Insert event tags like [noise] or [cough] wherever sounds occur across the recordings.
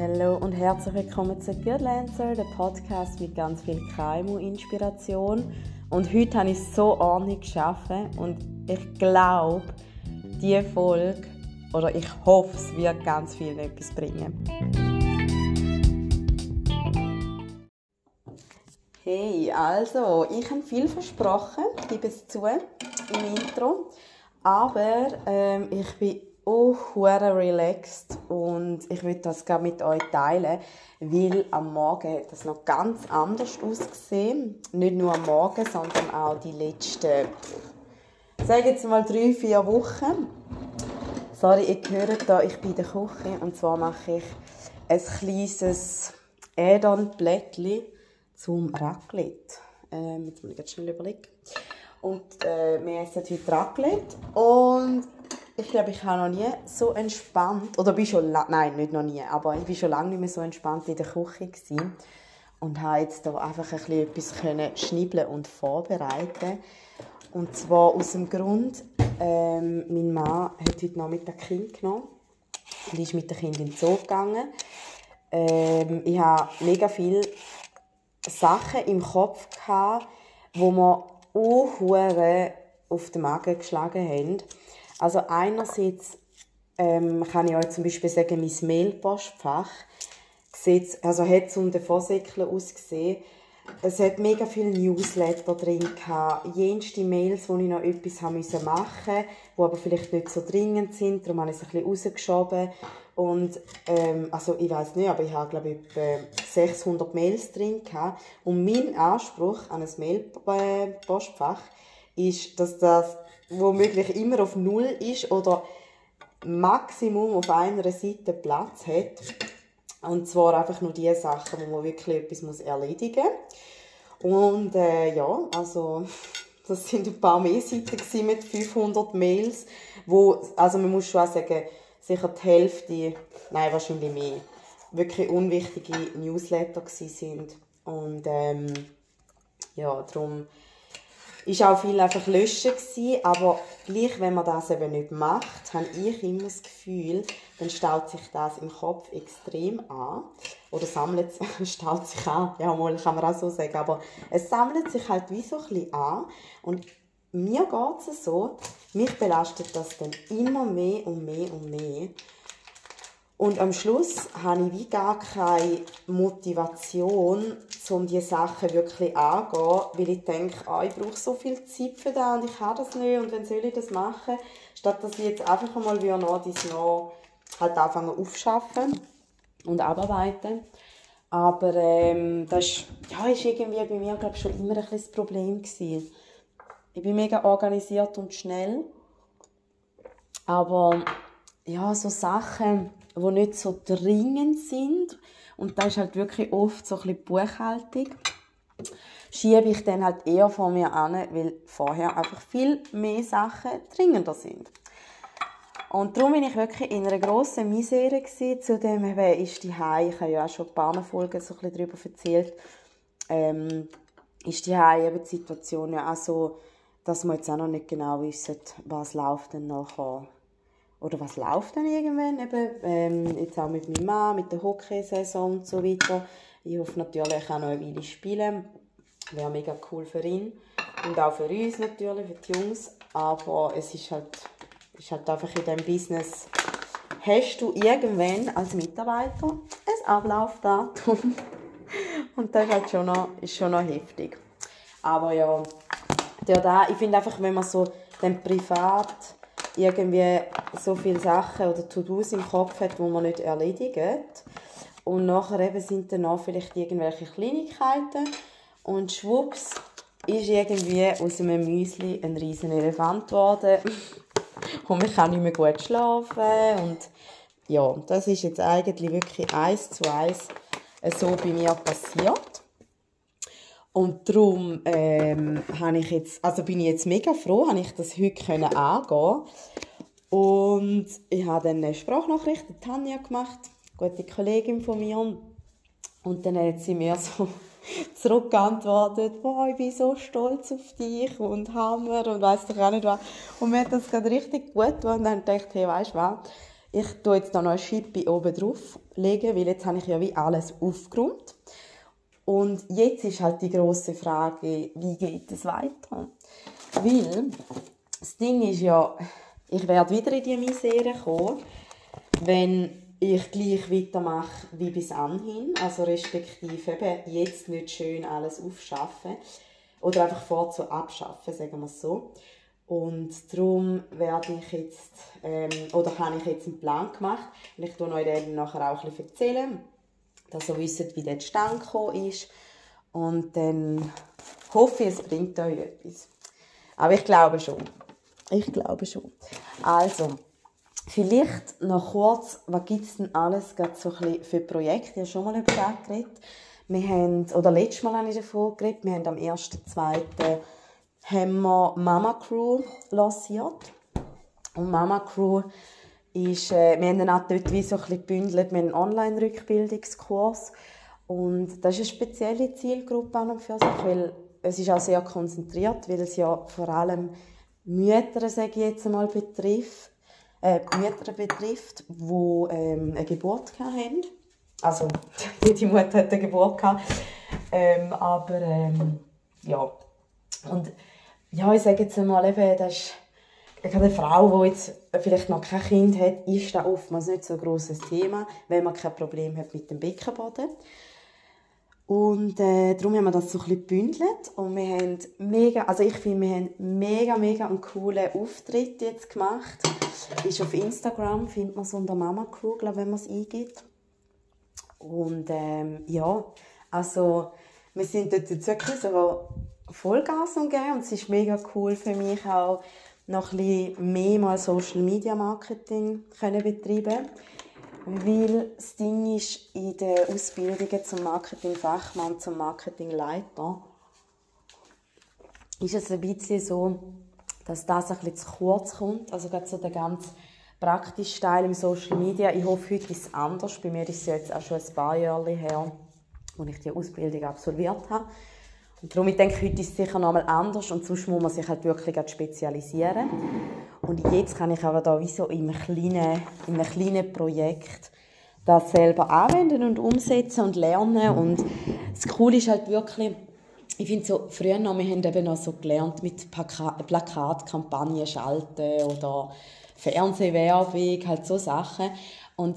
Hallo und herzlich willkommen zu Good Lancer, der Podcast mit ganz viel KMU-Inspiration. Und heute habe ich so ordentlich geschaffen und ich glaube, diese Folge, oder ich hoffe, es wird ganz viel etwas bringen. Hey, also, ich habe viel versprochen, gebe es zu, im Intro. Aber ähm, ich bin auch relaxed und ich will das gerne mit euch teilen, weil am Morgen hat das noch ganz anders ausgesehen. Nicht nur am Morgen, sondern auch die letzten, sage jetzt mal drei, vier Wochen. Sorry, ihr hört da, ich bin in der Küche und zwar mache ich ein kleines Add-on-Blättchen zum Raclette. Ähm, jetzt muss ich ganz schnell überlegen. Und äh, wir essen heute Raclette und ich glaube, ich habe noch nie so entspannt, oder bin schon, nein, nicht noch nie, aber ich bin schon lange nicht mehr so entspannt in der Küche gewesen und habe jetzt da einfach ein bisschen etwas schnibbeln und vorbereiten. Und zwar aus dem Grund, ähm, mein Mann hat heute Nachmittag Kind genommen und ist mit dem Kind in den Zoo gegangen. Ähm, ich habe mega viele Sachen im Kopf gehabt, wo mir auch auf den Magen geschlagen haben. Also einerseits ähm, kann ich euch zum Beispiel sagen, mein Mailpostfach also hat unter Vorsäckchen ausgesehen. Es hat mega viele Newsletter drin gehabt, jenste Mails, wo ich noch etwas haben müssen machen, wo aber vielleicht nicht so dringend sind, darum habe ich es ein bisschen rausgeschoben. Und, ähm, also ich weiß nicht, aber ich habe glaube ich etwa 600 Mails drin gehabt. Und mein Anspruch an ein Mailpostfach ist, dass das womöglich immer auf Null ist oder Maximum auf einer Seite Platz hat. Und zwar einfach nur die Sachen, wo man wirklich etwas muss erledigen muss. Und äh, ja, also [laughs] das sind ein paar mehr Seiten mit 500 Mails, wo, also man muss schon auch sagen, sicher die Hälfte, nein, wahrscheinlich mehr, wirklich unwichtige Newsletter sind. Und ähm, ja, darum ist auch viel einfach löschen gewesen, aber gleich, wenn man das eben nicht macht, habe ich immer das Gefühl, dann staut sich das im Kopf extrem an. Oder sammelt sich, [laughs] staut sich an, ja, mal kann man auch so sagen, aber es sammelt sich halt wie so ein bisschen an und mir geht es so, mich belastet das dann immer mehr und mehr und mehr. Und am Schluss habe ich wie gar keine Motivation, um diese Sachen wirklich anzugehen, weil ich denke, oh, ich brauche so viel Zeit für das und ich habe das nicht und wenn soll ich das machen? Statt dass ich jetzt einfach einmal wie noch dies noch halt anfangen aufschaffen und abarbeiten. Aber ähm, das ist, ja, ist irgendwie bei mir glaube schon immer ein das Problem gewesen. Ich bin mega organisiert und schnell, aber ja, so Sachen die nicht so dringend sind. Und da ist halt wirklich oft so ein bisschen Buchhaltung. Schiebe ich dann halt eher vor mir an, weil vorher einfach viel mehr Sachen dringender sind. Und darum bin ich wirklich in einer grossen Misere gewesen. Zudem eben ist die Hai, ich habe ja auch schon ein paar Folgen so darüber erzählt, ähm, ist die Hai eben die Situation ja auch so, dass wir jetzt auch noch nicht genau wissen, was läuft denn nachher oder was läuft dann irgendwann, eben, ähm, jetzt auch mit meinem Mann, mit der Hockeysaison und so weiter. Ich hoffe natürlich auch noch eine Weile spielen. Wäre mega cool für ihn und auch für uns natürlich, für die Jungs. Aber es ist halt, ist halt einfach in diesem Business, hast du irgendwann als Mitarbeiter ein Ablaufdatum. [laughs] und das ist halt schon noch, ist schon noch heftig. Aber ja, der da, ich finde einfach, wenn man so den privat irgendwie so viele Sachen oder To-Dos im Kopf hat, die man nicht erledigt. Und nachher eben sind dann auch vielleicht irgendwelche Kleinigkeiten. Und schwupps ist irgendwie aus einem Müsli ein riesen Elefant geworden. [laughs] und man kann nicht mehr gut schlafen. Und ja, das ist jetzt eigentlich wirklich eins zu eins so bei mir passiert. Und darum ähm, ich jetzt, also bin ich jetzt mega froh, habe ich das heute können angehen Und ich habe dann eine Sprachnachricht an Tanja gemacht, eine gute Kollegin von mir. Und dann hat sie mir [laughs] so zurückgeantwortet, boah, ich bin so stolz auf dich und Hammer und weiss doch auch nicht was. Und mir hat das gerade richtig gut getan. Und dann dachte hey, weißt du was, Ich tue jetzt da noch eine Schippe oben drauf legen, weil jetzt habe ich ja wie alles aufgeräumt. Und jetzt ist halt die große Frage, wie geht es weiter? Weil das Ding ist ja, ich werde wieder in die Misere kommen, wenn ich gleich weitermache wie bis anhin, also respektive eben jetzt nicht schön alles aufschaffen oder einfach vorzu abschaffen, sagen wir es so. Und darum werde ich jetzt, ähm, oder habe ich jetzt einen Plan gemacht und ich tue euch dann nachher auch ein bisschen erzählen, dass ihr wisst, wie der Stand gekommen ist und dann hoffe ich, es bringt euch etwas. Aber ich glaube schon. Ich glaube schon. Also, vielleicht noch kurz, was gibt es denn alles so ein für Projekte? Ich habe schon mal über das geredet. Wir haben, oder letztes Mal habe ich davon geredet, wir haben am 1.2. haben wir Mama Crew lanciert. Und Mama Crew ist, äh, wir haben dann auch dort wie so ein bisschen gebündelt, wir haben Online-Rückbildungskurs. Und das ist eine spezielle Zielgruppe an und für sich, weil es ist auch sehr konzentriert, weil es ja vor allem Mütter, sage ich jetzt einmal, betrifft, äh, Mütter betrifft, die ähm, eine Geburt haben. Also, [laughs] die Mutter hat eine Geburt gehabt. Ähm, aber, ähm, ja. Und, ja, ich sage jetzt einmal, eben, das ist, eine Frau, die jetzt vielleicht noch kein Kind hat, ist das oftmals nicht so ein grosses Thema, wenn man kein Problem hat mit dem Beckenboden. Und äh, darum haben wir das so ein bisschen gebündelt und wir haben mega, also ich finde, wir haben mega, mega einen coolen Auftritt jetzt gemacht. Ist auf Instagram, findet man so unter Mama Crew, wenn man es eingibt. Und ähm, ja, also wir sind dort jetzt wirklich so Vollgas umgeben und es ist mega cool für mich auch noch ein mehr mal Social Media Marketing können betreiben weil das Ding ist, in den Ausbildungen zum Marketingfachmann, zum Marketingleiter, ist es ein bisschen so, dass das ein bisschen zu kurz kommt. Also gerade so der ganz praktische Teil im Social Media. Ich hoffe, heute ist es anders. Bei mir ist es jetzt auch schon ein paar Jahre her, als ich die Ausbildung absolviert habe. Und darum, ich denke, heute ist es sicher noch einmal anders und sonst muss man sich halt wirklich spezialisieren. Und jetzt kann ich aber da wie so in einem kleinen, in einem kleinen Projekt das selber anwenden und umsetzen und lernen. Und das Coole ist halt wirklich, ich finde so, früher noch, wir haben eben noch so gelernt mit Plakatkampagnen schalten oder Fernsehwerbung, halt so Sachen. Und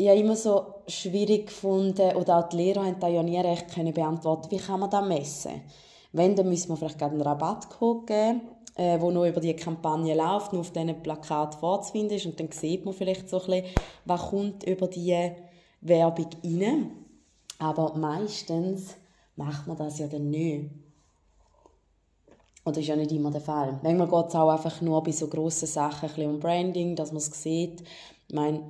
ich habe immer so schwierig gefunden, oder auch die Lehrer haben da ja nie recht können beantworten, wie kann man das messen? Wenn, dann müssen wir vielleicht gerade einen Rabattcode geben, äh, wo nur über die Kampagne läuft, nur auf diesen Plakat vorzufinden ist und dann sieht man vielleicht so ein bisschen, was kommt über diese Werbung rein. Aber meistens macht man das ja dann nicht. Oder ist ja nicht immer der Fall. Manchmal geht es auch einfach nur bei so grossen Sachen ein bisschen um Branding, dass man es sieht. Ich meine,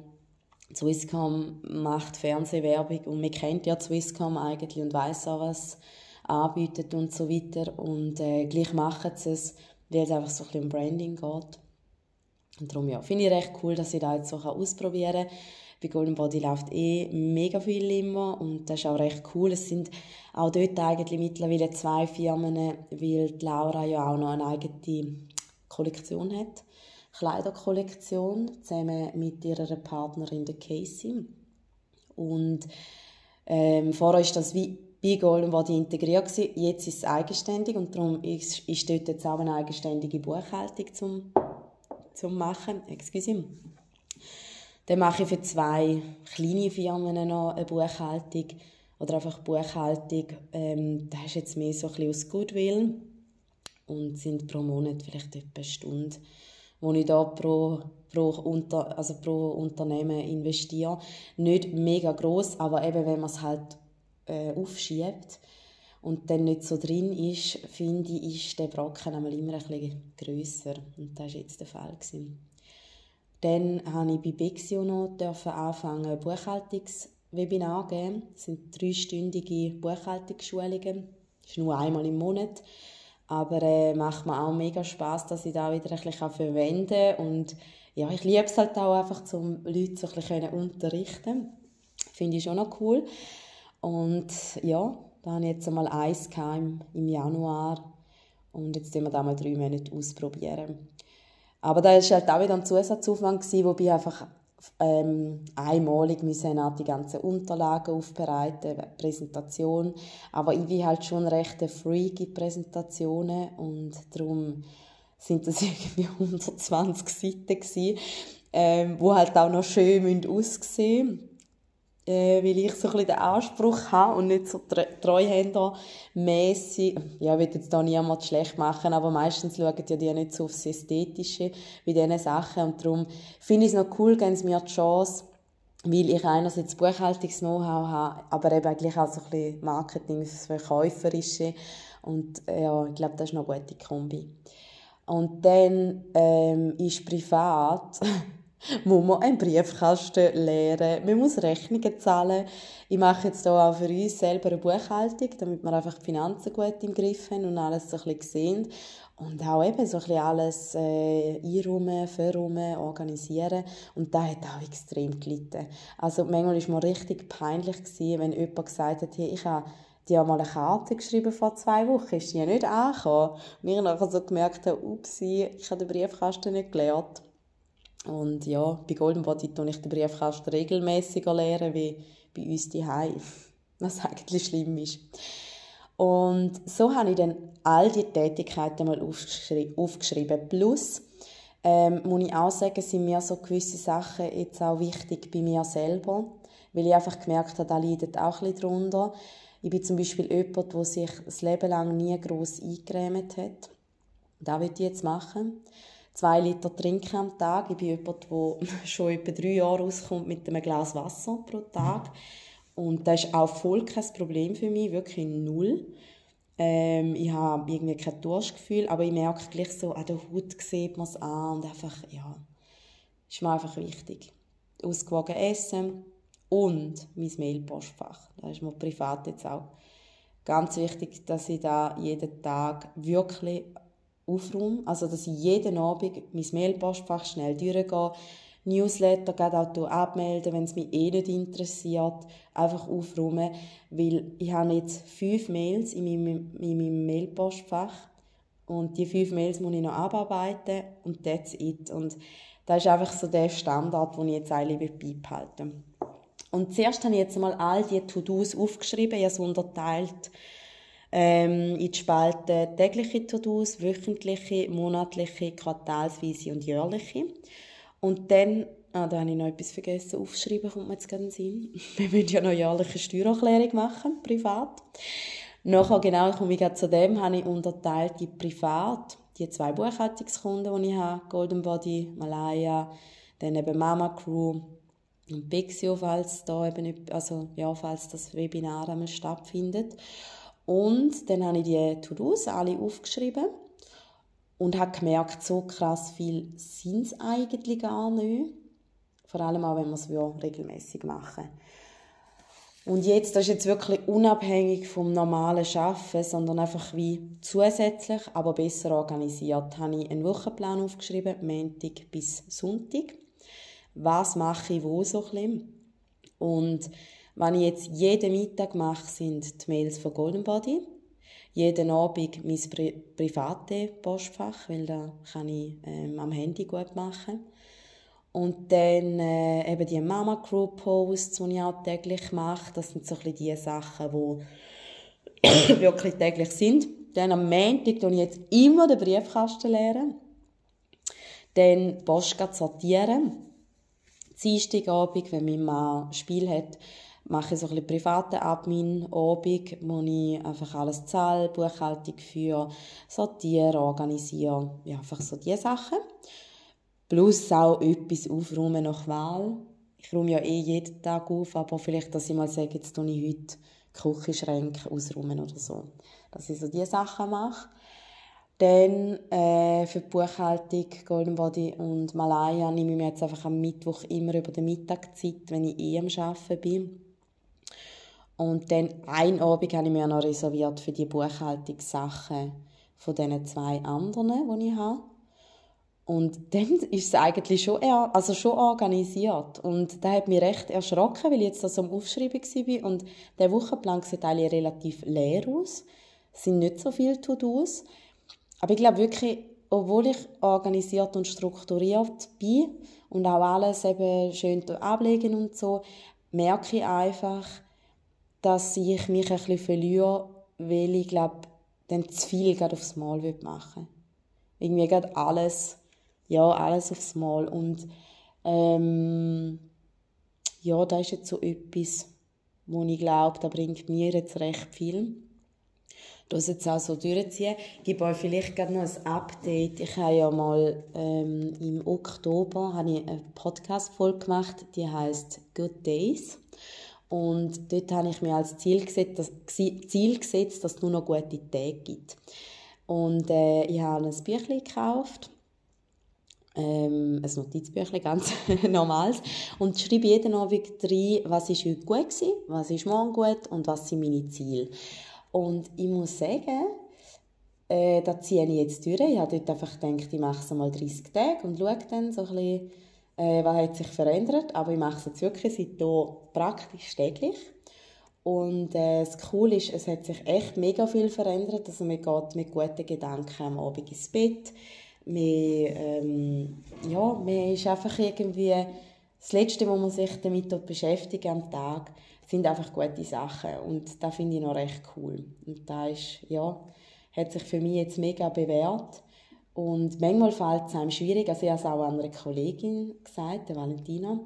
Swisscom macht Fernsehwerbung und man kennt ja Swisscom eigentlich und weiß auch, was anbietet und so weiter. Und äh, gleich machen sie es, weil es einfach so ein bisschen um Branding geht. Und darum ja, finde ich recht cool, dass ich das jetzt so ausprobieren kann. Bei Golden Body läuft eh mega viel immer und das ist auch recht cool. Es sind auch dort eigentlich mittlerweile zwei Firmen, weil die Laura ja auch noch eine eigene Kollektion hat. Kleiderkollektion zusammen mit ihrer Partnerin der Casey. Und ähm, vorher ist das wie bei Golden Body integriert gewesen. Jetzt ist es eigenständig und darum ist, ist dort jetzt auch eine eigenständige Buchhaltung zum, zum machen. Excuse Dann mache ich für zwei kleine Firmen noch eine Buchhaltung oder einfach Buchhaltung. Ähm, das ist jetzt mehr so ein bisschen aus Goodwill und sind pro Monat vielleicht etwa eine Stunde wo ich da pro, pro, unter, also pro Unternehmen investiere. Nicht mega groß, aber eben wenn man es halt äh, aufschiebt und dann nicht so drin ist, finde ich, ist der Brocken immer ein bisschen grösser. Und das war jetzt der Fall. Gewesen. Dann habe ich bei Bexio noch anfangen, Buchhaltungswebinar geben. Das sind dreistündige Buchhaltungsschulungen. Das ist nur einmal im Monat. Aber äh, macht mir auch mega Spaß, dass ich da wieder ein bisschen verwenden kann. Und ja, ich liebe es halt auch einfach, um Leute so ein bisschen unterrichten Finde ich schon noch cool. Und ja, da habe ich jetzt einmal eins im, im Januar. Und jetzt wir da mal drei Monate ausprobieren. Aber da war halt auch wieder ein Zusatzaufwand, wobei einfach ähm, einmalig müssen auch die ganzen Unterlagen aufbereiten, Präsentation. Aber ich bin halt schon recht ein Freak in Präsentationen und darum sind das [laughs] irgendwie 120 Seiten gewesen, ähm, wo halt auch noch schön aussehen äh, weil ich so ein bisschen den Anspruch habe und nicht so treuhändermässig, ja, ich will jetzt da niemand schlecht machen, aber meistens schauen ja die nicht so aufs Ästhetische wie diese Sachen und darum finde ich es noch cool, geben sie mir die Chance, weil ich einerseits Buchhaltungs-Know-how habe, aber eben eigentlich auch so ein bisschen Marketing, das Verkäuferische und ja, ich glaube, das ist noch eine gute Kombi. Und dann ähm, ist privat [laughs] muss man einen Briefkasten leeren, man muss Rechnungen zahlen. Ich mache jetzt hier auch für uns selber eine Buchhaltung, damit wir einfach die Finanzen gut im Griff haben und alles so ein bisschen sehen. Und auch eben so ein bisschen alles äh, einräumen, verräumen, organisieren. Und da hat auch extrem gelitten. Also manchmal war mir richtig peinlich, gewesen, wenn jemand gesagt hat, hey, ich habe die haben mal eine Karte geschrieben vor zwei Wochen, ist die nicht angekommen. Und ich nachher so gemerkt habe, upsi, ich habe den Briefkasten nicht gelernt. Und ja, bei Golden Body tue ich den Briefkasten regelmäßiger leeren, wie bei uns die [laughs] was eigentlich schlimm ist. Und so habe ich dann all die Tätigkeiten mal aufgeschri aufgeschrieben. Plus, ähm, muss ich auch sagen, sind mir so gewisse Sachen jetzt auch wichtig bei mir selber, weil ich einfach gemerkt habe, da leidet auch ein drunter. Ich bin zum Beispiel jemand, der sich das Leben lang nie gross eingecremt hat. Das will ich jetzt machen zwei Liter trinken am Tag. Ich bin jemand, der [laughs] schon etwa drei Jahre auskommt mit einem Glas Wasser pro Tag. Und das ist auch voll kein Problem für mich, wirklich null. Ähm, ich habe irgendwie kein Durstgefühl, aber ich merke gleich so, an der Haut sieht man es an und einfach, ja, ist mir einfach wichtig. Ausgewogen essen und mein Mailpostfach. Das ist mir privat jetzt auch ganz wichtig, dass ich da jeden Tag wirklich aufräume. Also, dass ich jeden Abend mein Mailpostfach schnell durchgehe, Newsletter gerade auch abmelden, wenn es mich eh nicht interessiert, einfach aufräumen, weil ich habe jetzt fünf Mails in meinem, in meinem Mailpostfach und die fünf Mails muss ich noch abarbeiten und that's it. Und das ist einfach so der Standard, den ich jetzt eigentlich beibehalten will. Und zuerst habe ich jetzt mal all die To-Dos aufgeschrieben, ich habe es unterteilt ähm, in die Spalten tägliche To-Dos, wöchentliche, monatliche, quartalsweise und jährliche. Und dann, ah, da habe ich noch etwas vergessen aufschreiben, kommt mir jetzt gerade in Sinn. [laughs] Wir müssen ja noch jährliche Steuererklärung machen, privat. Nachher, genau, komme ich zu dem, habe ich unterteilt die privat, die zwei Buchhaltungskunden, die ich habe, Golden Body, Malaya, dann eben Mama Crew und Pixio, falls da eben, also, ja, falls das Webinar einmal stattfindet. Und dann habe ich die To-Dos alle aufgeschrieben und habe gemerkt, so krass viel sind es eigentlich gar nicht. Vor allem auch, wenn wir es regelmäßig machen. Und jetzt, das ist jetzt wirklich unabhängig vom normalen Arbeiten, sondern einfach wie zusätzlich, aber besser organisiert, habe ich einen Wochenplan aufgeschrieben, Montag bis Sonntag. Was mache ich wo so ein bisschen? Und was ich jetzt jeden Mittag mache, sind die Mails von Golden Body. Jeden Abend mein Pri private Postfach, weil da kann ich ähm, am Handy gut machen. Und dann äh, eben die Mama Crew Posts, die ich auch täglich mache. Das sind so ein bisschen die Sachen, die [coughs] wirklich täglich sind. Dann am Montag tue ich jetzt immer den Briefkasten leeren. Dann Post sortieren. Dienstagabend, wenn mein Mann Spiel hat, mache so ein bisschen privaten Admin-Abend, wo ich einfach alles zahle, Buchhaltung für sortiere, organisiere, ja, einfach so diese Sachen. Plus auch etwas aufräumen nach Wahl. Ich räume ja eh jeden Tag auf, aber vielleicht, dass ich mal sage, jetzt tue ich heute Küchenschränke ausräumen oder so. Dass ich so diese Sachen mache. Dann äh, für die Buchhaltung Golden Body und Malaya nehme ich mir jetzt einfach am Mittwoch immer über die Mittagszeit, wenn ich eh am Arbeiten bin. Und dann ein Abend habe ich mir noch reserviert für die Buchhaltungssachen von diesen zwei anderen, die ich habe. Und dann [laughs] ist es eigentlich schon, also schon organisiert. Und das hat mich recht erschrocken, weil ich jetzt da so am Aufschreiben war. Und der Wochenplan sieht eigentlich relativ leer aus. Es sind nicht so viele To-Dos. Aber ich glaube wirklich, obwohl ich organisiert und strukturiert bin und auch alles eben schön ablegen und so, merke ich einfach, dass ich mich ein bisschen verliere, weil ich glaube, dann zu viel gerade aufs Mal machen Irgendwie gerade alles, ja, alles aufs Mal. Und ähm, ja, das ist jetzt so etwas, wo ich glaube, da bringt mir jetzt recht viel. Das jetzt auch so durchziehen. Ich gebe euch vielleicht gerade noch ein Update. Ich habe ja mal ähm, im Oktober habe ich eine Podcast-Folge gemacht, die heißt Good Days. Und dort habe ich mir als Ziel gesetzt, dass, Ziel gesetzt, dass es nur noch gute Tage gibt. Und äh, ich habe ein Büchlein gekauft, ähm, ein Notizbüchlein, ganz [laughs] normales, und schreibe jeden Abend rein, was ist heute gut gewesen, was ist morgen gut und was sind meine Ziele. Und ich muss sagen, äh, da ziehe ich jetzt durch. Ich habe dort einfach gedacht, ich mache es einmal 30 Tage und schaue dann so ein bisschen, äh, was hat sich verändert. Aber ich mache es jetzt wirklich seitdem praktisch täglich. Und äh, das Coole ist, es hat sich echt mega viel verändert. Also man geht mit guten Gedanken am Abend ins Bett. Man, ähm, ja, man ist einfach irgendwie... Das Letzte, wo man sich damit beschäftigt am Tag, sind einfach gute Sachen. Und das finde ich noch recht cool. Und da ist, ja, hat sich für mich jetzt mega bewährt. Und manchmal fällt es einem schwierig. Also ich habe es auch einer Kollegin gesagt, der Valentina,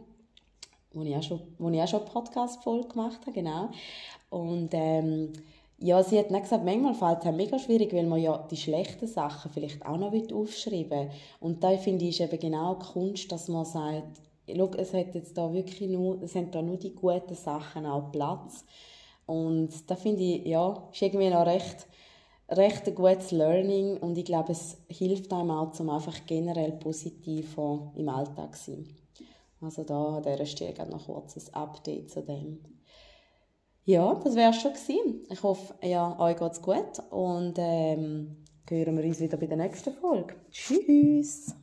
wo ich auch schon, schon Podcast-Folge gemacht habe, genau. Und ähm, ja, sie hat dann gesagt, manchmal fällt es einem mega schwierig, weil man ja die schlechten Sachen vielleicht auch noch aufschreiben will. Und da finde ich ist eben genau die Kunst, dass man sagt, schau, es hat jetzt da wirklich nur, es da nur die guten Sachen auch Platz. Und da finde ich, ja, ist irgendwie noch recht recht ein gutes Learning und ich glaube, es hilft einem auch, um einfach generell positiver im Alltag zu sein. Also da an dieser Stelle noch kurz ein Update zu dem. Ja, das wäre schon gewesen. Ich hoffe, ja, euch geht's gut und ähm, hören wir uns wieder bei der nächsten Folge. Tschüss!